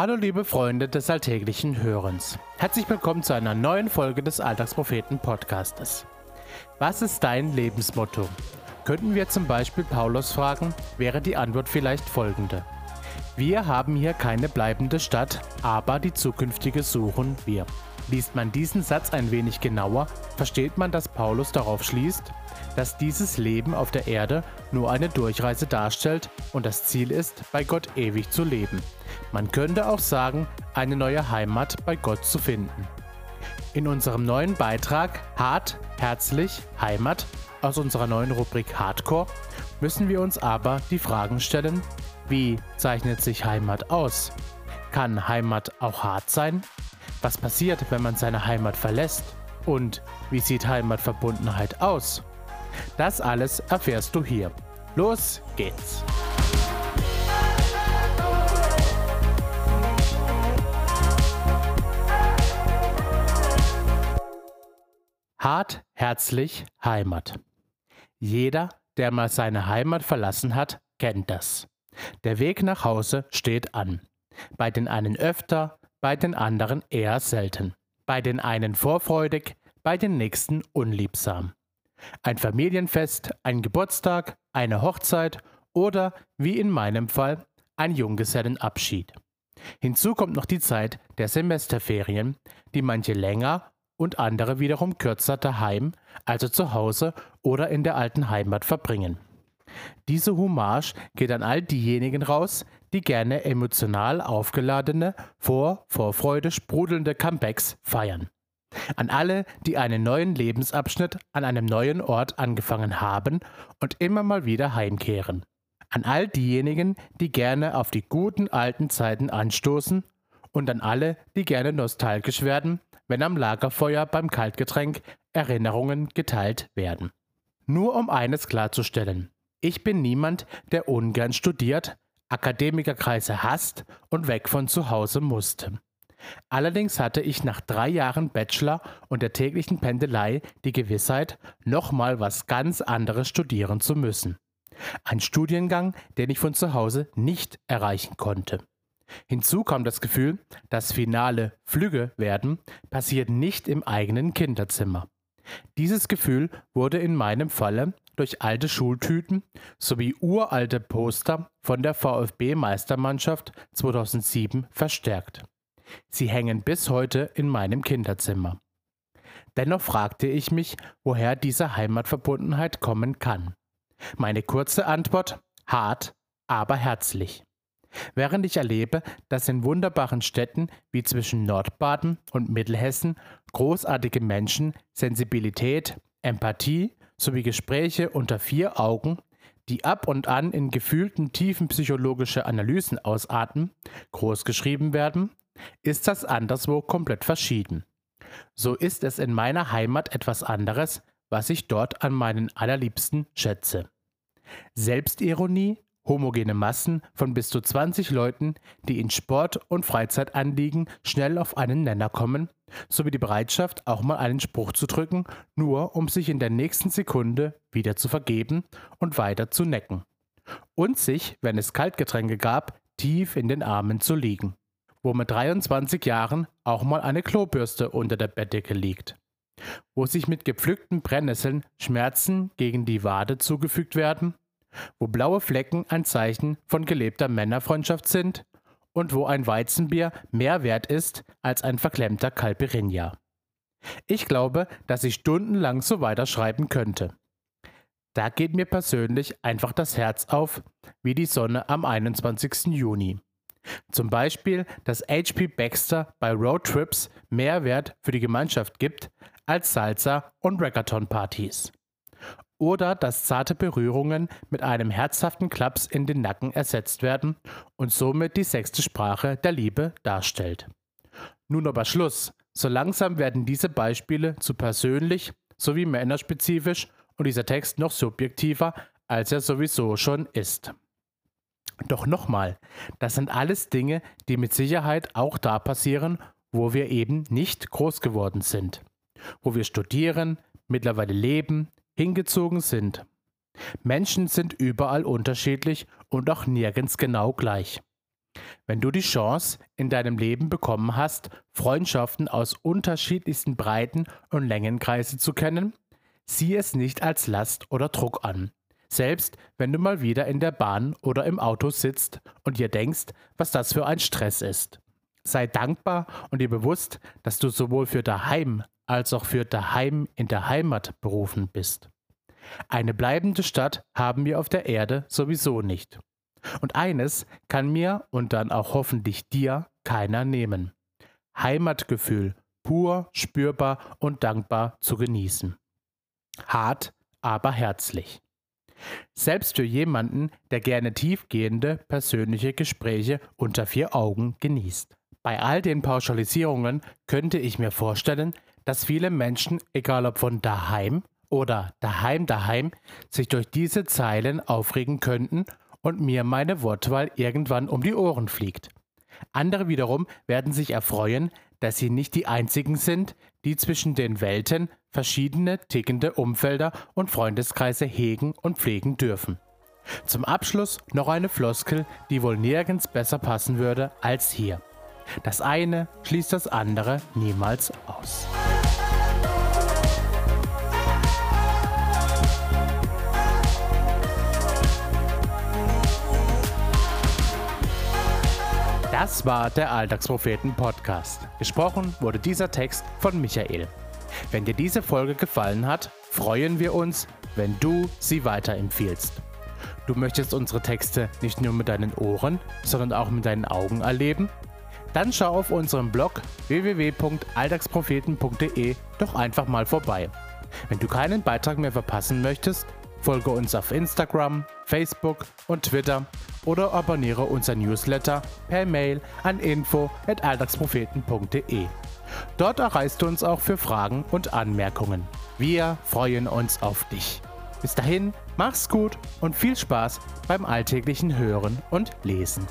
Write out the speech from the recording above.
Hallo liebe Freunde des alltäglichen Hörens. Herzlich willkommen zu einer neuen Folge des Alltagspropheten Podcastes. Was ist dein Lebensmotto? Könnten wir zum Beispiel Paulus fragen, wäre die Antwort vielleicht folgende. Wir haben hier keine bleibende Stadt, aber die zukünftige suchen wir. Liest man diesen Satz ein wenig genauer, versteht man, dass Paulus darauf schließt, dass dieses Leben auf der Erde nur eine Durchreise darstellt und das Ziel ist, bei Gott ewig zu leben. Man könnte auch sagen, eine neue Heimat bei Gott zu finden. In unserem neuen Beitrag Hart, Herzlich, Heimat aus unserer neuen Rubrik Hardcore müssen wir uns aber die Fragen stellen, wie zeichnet sich Heimat aus? Kann Heimat auch hart sein? Was passiert, wenn man seine Heimat verlässt? Und wie sieht Heimatverbundenheit aus? Das alles erfährst du hier. Los geht's! Hart, herzlich, Heimat. Jeder, der mal seine Heimat verlassen hat, kennt das. Der Weg nach Hause steht an. Bei den einen öfter, bei den anderen eher selten. Bei den einen vorfreudig, bei den nächsten unliebsam. Ein Familienfest, ein Geburtstag, eine Hochzeit oder, wie in meinem Fall, ein Junggesellenabschied. Hinzu kommt noch die Zeit der Semesterferien, die manche länger und andere wiederum kürzer daheim, also zu Hause oder in der alten Heimat verbringen. Diese Hommage geht an all diejenigen raus, die gerne emotional aufgeladene, vor Vorfreude sprudelnde Comebacks feiern. An alle, die einen neuen Lebensabschnitt an einem neuen Ort angefangen haben und immer mal wieder heimkehren. An all diejenigen, die gerne auf die guten alten Zeiten anstoßen und an alle, die gerne nostalgisch werden, wenn am Lagerfeuer beim Kaltgetränk Erinnerungen geteilt werden. Nur um eines klarzustellen. Ich bin niemand, der ungern studiert, Akademikerkreise hasst und weg von zu Hause musste. Allerdings hatte ich nach drei Jahren Bachelor und der täglichen Pendelei die Gewissheit, nochmal was ganz anderes studieren zu müssen. Ein Studiengang, den ich von zu Hause nicht erreichen konnte. Hinzu kam das Gefühl, das finale Flügge werden passiert nicht im eigenen Kinderzimmer. Dieses Gefühl wurde in meinem Falle durch alte Schultüten sowie uralte Poster von der VfB-Meistermannschaft 2007 verstärkt. Sie hängen bis heute in meinem Kinderzimmer. Dennoch fragte ich mich, woher diese Heimatverbundenheit kommen kann. Meine kurze Antwort hart, aber herzlich. Während ich erlebe, dass in wunderbaren Städten wie zwischen Nordbaden und Mittelhessen großartige Menschen Sensibilität, Empathie sowie Gespräche unter vier Augen, die ab und an in gefühlten tiefen psychologische Analysen ausarten, großgeschrieben werden, ist das anderswo komplett verschieden. So ist es in meiner Heimat etwas anderes, was ich dort an meinen allerliebsten schätze. Selbstironie, homogene Massen von bis zu 20 Leuten, die in Sport- und Freizeitanliegen schnell auf einen Nenner kommen, sowie die Bereitschaft, auch mal einen Spruch zu drücken, nur um sich in der nächsten Sekunde wieder zu vergeben und weiter zu necken. Und sich, wenn es Kaltgetränke gab, tief in den Armen zu liegen. Wo mit 23 Jahren auch mal eine Klobürste unter der Bettdecke liegt. Wo sich mit gepflückten Brennnesseln Schmerzen gegen die Wade zugefügt werden. Wo blaue Flecken ein Zeichen von gelebter Männerfreundschaft sind und wo ein Weizenbier mehr wert ist als ein verklemmter Calperinia. Ich glaube, dass ich stundenlang so weiterschreiben könnte. Da geht mir persönlich einfach das Herz auf, wie die Sonne am 21. Juni. Zum Beispiel, dass HP Baxter bei Roadtrips mehr Wert für die Gemeinschaft gibt als Salsa und Reggaeton-Partys oder dass zarte Berührungen mit einem herzhaften Klaps in den Nacken ersetzt werden und somit die sechste Sprache der Liebe darstellt. Nun aber Schluss. So langsam werden diese Beispiele zu persönlich sowie männerspezifisch und dieser Text noch subjektiver, als er sowieso schon ist. Doch nochmal, das sind alles Dinge, die mit Sicherheit auch da passieren, wo wir eben nicht groß geworden sind, wo wir studieren, mittlerweile leben, hingezogen sind. Menschen sind überall unterschiedlich und auch nirgends genau gleich. Wenn du die Chance in deinem Leben bekommen hast, Freundschaften aus unterschiedlichsten Breiten und Längenkreise zu kennen, sieh es nicht als Last oder Druck an. Selbst wenn du mal wieder in der Bahn oder im Auto sitzt und dir denkst, was das für ein Stress ist. Sei dankbar und dir bewusst, dass du sowohl für daheim als auch für daheim in der Heimat berufen bist. Eine bleibende Stadt haben wir auf der Erde sowieso nicht. Und eines kann mir und dann auch hoffentlich dir keiner nehmen. Heimatgefühl pur, spürbar und dankbar zu genießen. Hart, aber herzlich. Selbst für jemanden, der gerne tiefgehende persönliche Gespräche unter vier Augen genießt. Bei all den Pauschalisierungen könnte ich mir vorstellen, dass viele Menschen, egal ob von daheim oder daheim daheim, sich durch diese Zeilen aufregen könnten und mir meine Wortwahl irgendwann um die Ohren fliegt. Andere wiederum werden sich erfreuen, dass sie nicht die einzigen sind, die zwischen den Welten verschiedene tickende Umfelder und Freundeskreise hegen und pflegen dürfen. Zum Abschluss noch eine Floskel, die wohl nirgends besser passen würde als hier. Das eine schließt das andere niemals aus. Das war der Alltagspropheten Podcast. Gesprochen wurde dieser Text von Michael. Wenn dir diese Folge gefallen hat, freuen wir uns, wenn du sie weiterempfiehlst. Du möchtest unsere Texte nicht nur mit deinen Ohren, sondern auch mit deinen Augen erleben? Dann schau auf unserem Blog www.alltagspropheten.de doch einfach mal vorbei. Wenn du keinen Beitrag mehr verpassen möchtest, folge uns auf Instagram, Facebook und Twitter oder abonniere unser Newsletter per Mail an info@alltagspropheten.de. Dort erreichst du uns auch für Fragen und Anmerkungen. Wir freuen uns auf dich. Bis dahin, mach's gut und viel Spaß beim alltäglichen Hören und Lesen.